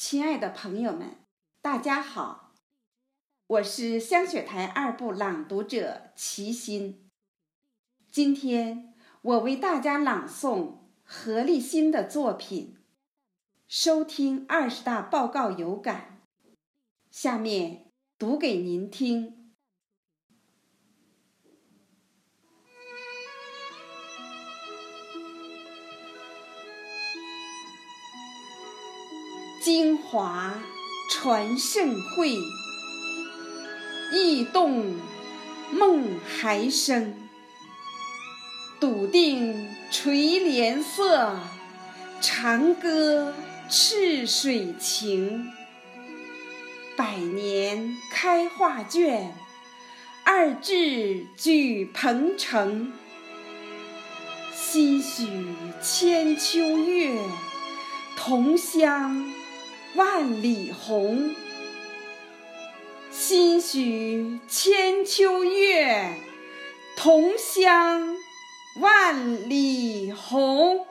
亲爱的朋友们，大家好，我是香雪台二部朗读者齐心。今天我为大家朗诵何立新的作品，收听二十大报告有感。下面读给您听。京华传盛会，意动梦还生。笃定垂帘色，长歌赤水情。百年开画卷，二制举鹏程。心许千秋月，同乡。万里红。心许千秋月同乡万里红。